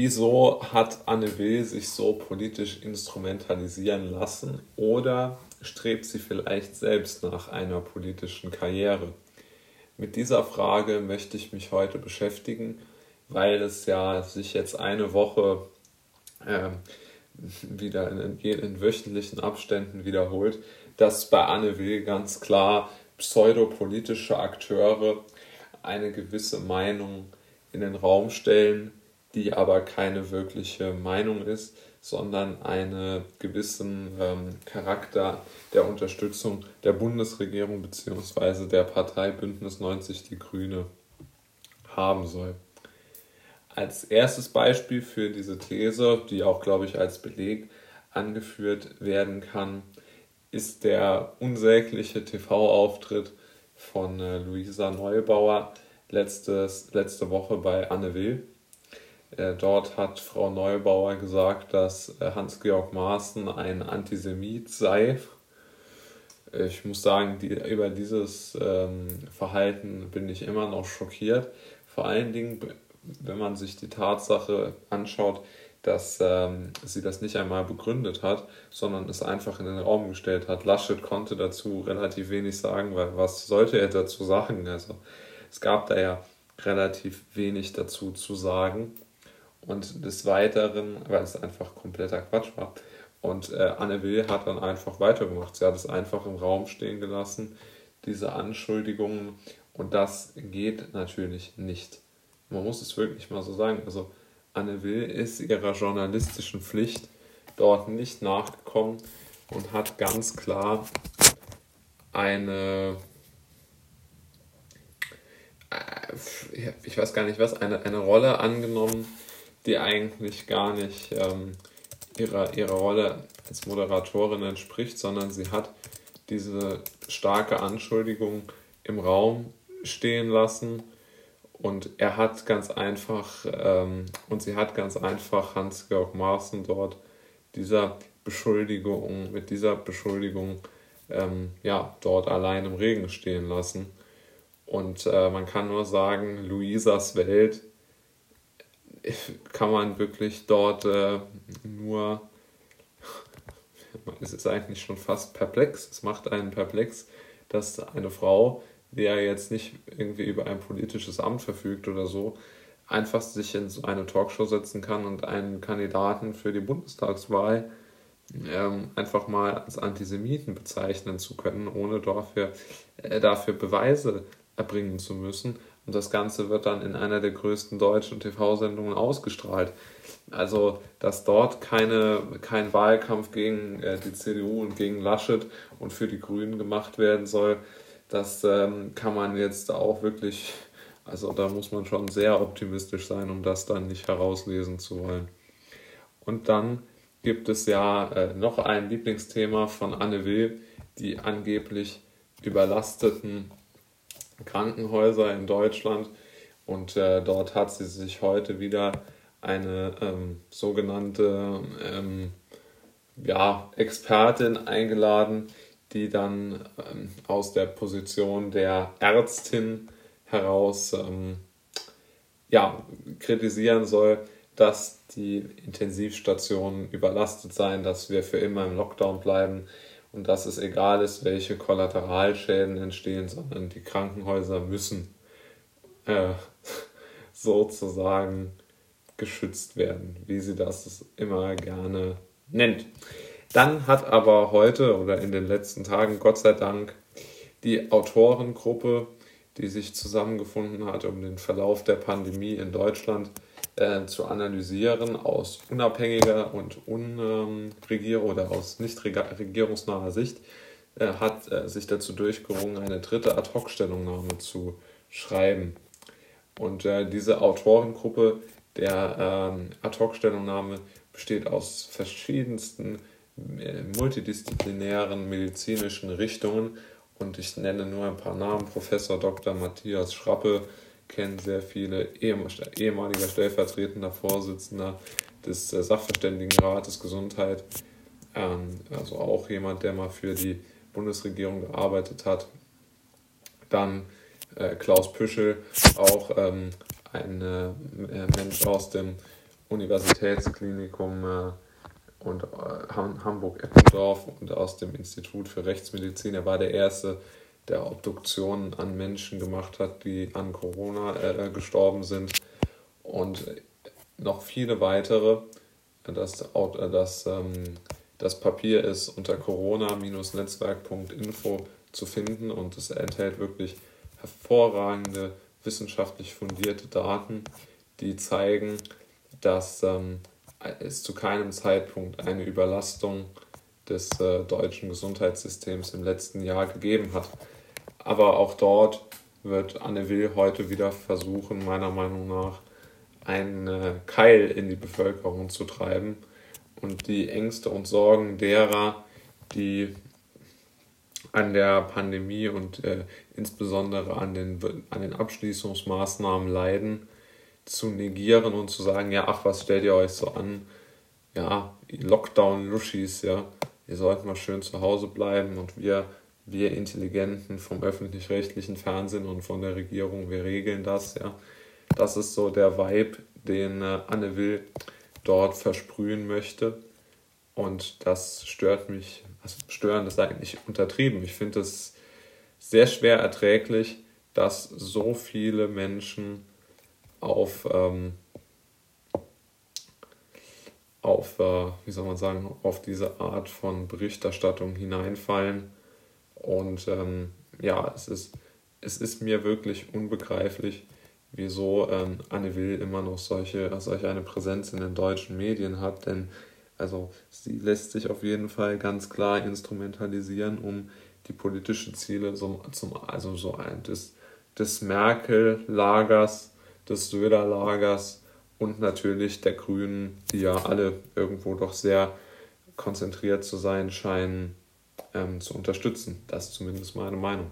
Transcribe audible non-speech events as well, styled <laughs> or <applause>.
Wieso hat Anne Will sich so politisch instrumentalisieren lassen oder strebt sie vielleicht selbst nach einer politischen Karriere? Mit dieser Frage möchte ich mich heute beschäftigen, weil es ja sich jetzt eine Woche äh, wieder in, in, wöchentlichen Abständen wiederholt, dass bei Anne Will ganz klar pseudopolitische Akteure eine gewisse Meinung in den Raum stellen, die aber keine wirkliche Meinung ist, sondern einen gewissen ähm, Charakter der Unterstützung der Bundesregierung bzw. der Partei Bündnis 90 Die Grüne haben soll. Als erstes Beispiel für diese These, die auch, glaube ich, als Beleg angeführt werden kann, ist der unsägliche TV-Auftritt von äh, Luisa Neubauer letztes, letzte Woche bei Anne Will dort hat Frau Neubauer gesagt, dass äh, Hans-Georg Maaßen ein Antisemit sei. Ich muss sagen, die, über dieses ähm, Verhalten bin ich immer noch schockiert. Vor allen Dingen, wenn man sich die Tatsache anschaut, dass ähm, sie das nicht einmal begründet hat, sondern es einfach in den Raum gestellt hat. Laschet konnte dazu relativ wenig sagen, weil was sollte er dazu sagen? Also es gab da ja relativ wenig dazu zu sagen. Und des Weiteren, weil es einfach kompletter Quatsch war. Und äh, Anne Will hat dann einfach weitergemacht. Sie hat es einfach im Raum stehen gelassen, diese Anschuldigungen. Und das geht natürlich nicht. Man muss es wirklich mal so sagen. Also Anne Will ist ihrer journalistischen Pflicht dort nicht nachgekommen und hat ganz klar eine, äh, ich weiß gar nicht was, eine, eine Rolle angenommen, die eigentlich gar nicht ähm, ihrer, ihrer Rolle als Moderatorin entspricht, sondern sie hat diese starke Anschuldigung im Raum stehen lassen und er hat ganz einfach ähm, und sie hat ganz einfach Hans-Georg Maaßen dort dieser Beschuldigung, mit dieser Beschuldigung ähm, ja, dort allein im Regen stehen lassen. Und äh, man kann nur sagen, Luisas Welt <laughs> kann man wirklich dort äh, nur, <laughs> es ist eigentlich schon fast perplex, es macht einen perplex, dass eine Frau, die ja jetzt nicht irgendwie über ein politisches Amt verfügt oder so, einfach sich in so eine Talkshow setzen kann und einen Kandidaten für die Bundestagswahl ähm, einfach mal als Antisemiten bezeichnen zu können, ohne dafür, äh, dafür Beweise erbringen zu müssen. Und das Ganze wird dann in einer der größten deutschen TV-Sendungen ausgestrahlt. Also, dass dort keine, kein Wahlkampf gegen äh, die CDU und gegen Laschet und für die Grünen gemacht werden soll, das ähm, kann man jetzt auch wirklich, also da muss man schon sehr optimistisch sein, um das dann nicht herauslesen zu wollen. Und dann gibt es ja äh, noch ein Lieblingsthema von Anne Will, die angeblich überlasteten Krankenhäuser in Deutschland. Und äh, dort hat sie sich heute wieder eine ähm, sogenannte ähm, ja, Expertin eingeladen, die dann ähm, aus der Position der Ärztin heraus ähm, ja, kritisieren soll, dass die Intensivstationen überlastet seien, dass wir für immer im Lockdown bleiben und dass es egal ist, welche Kollateralschäden entstehen, sondern die Krankenhäuser müssen äh, <laughs> sozusagen geschützt werden, wie sie das immer gerne nennt. Dann hat aber heute oder in den letzten Tagen Gott sei Dank die Autorengruppe, die sich zusammengefunden hat, um den Verlauf der Pandemie in Deutschland äh, zu analysieren aus unabhängiger und unregierung ähm, oder aus nicht regierungsnaher Sicht, äh, hat äh, sich dazu durchgerungen, eine dritte Ad-Hoc-Stellungnahme zu schreiben. Und äh, diese Autorengruppe der ähm, Ad-Hoc-Stellungnahme besteht aus verschiedensten äh, multidisziplinären medizinischen Richtungen und ich nenne nur ein paar Namen. Professor Dr. Matthias Schrappe, kennen sehr viele ehemaliger stellvertretender Vorsitzender des äh, Sachverständigenrates Gesundheit, ähm, also auch jemand, der mal für die Bundesregierung gearbeitet hat. Dann äh, Klaus Püschel, auch ähm, ein äh, Mensch aus dem Universitätsklinikum und Hamburg-Eppendorf und aus dem Institut für Rechtsmedizin. Er war der Erste, der Obduktionen an Menschen gemacht hat, die an Corona äh, gestorben sind. Und noch viele weitere. Das, das, ähm, das Papier ist unter corona-netzwerk.info zu finden und es enthält wirklich hervorragende, wissenschaftlich fundierte Daten, die zeigen, dass ähm, es zu keinem Zeitpunkt eine Überlastung des äh, deutschen Gesundheitssystems im letzten Jahr gegeben hat. Aber auch dort wird Anne Will heute wieder versuchen, meiner Meinung nach, einen äh, Keil in die Bevölkerung zu treiben und die Ängste und Sorgen derer, die an der Pandemie und äh, insbesondere an den, an den Abschließungsmaßnahmen leiden, zu negieren und zu sagen, ja, ach, was stellt ihr euch so an? Ja, Lockdown-Luschis, ja, ihr sollt mal schön zu Hause bleiben und wir, wir Intelligenten vom öffentlich-rechtlichen Fernsehen und von der Regierung, wir regeln das, ja. Das ist so der Vibe, den äh, Anne Will dort versprühen möchte. Und das stört mich, also stören ist eigentlich untertrieben. Ich finde es sehr schwer erträglich, dass so viele Menschen auf, ähm, auf äh, wie soll man sagen, auf diese Art von Berichterstattung hineinfallen. Und ähm, ja, es ist, es ist mir wirklich unbegreiflich, wieso ähm, Anne Will immer noch solche, solche eine Präsenz in den deutschen Medien hat, denn also sie lässt sich auf jeden Fall ganz klar instrumentalisieren, um die politischen Ziele zum, zum also so ein, des, des Merkel-Lagers, des Söder-Lagers und natürlich der Grünen, die ja alle irgendwo doch sehr konzentriert zu sein scheinen, ähm, zu unterstützen. Das ist zumindest meine Meinung.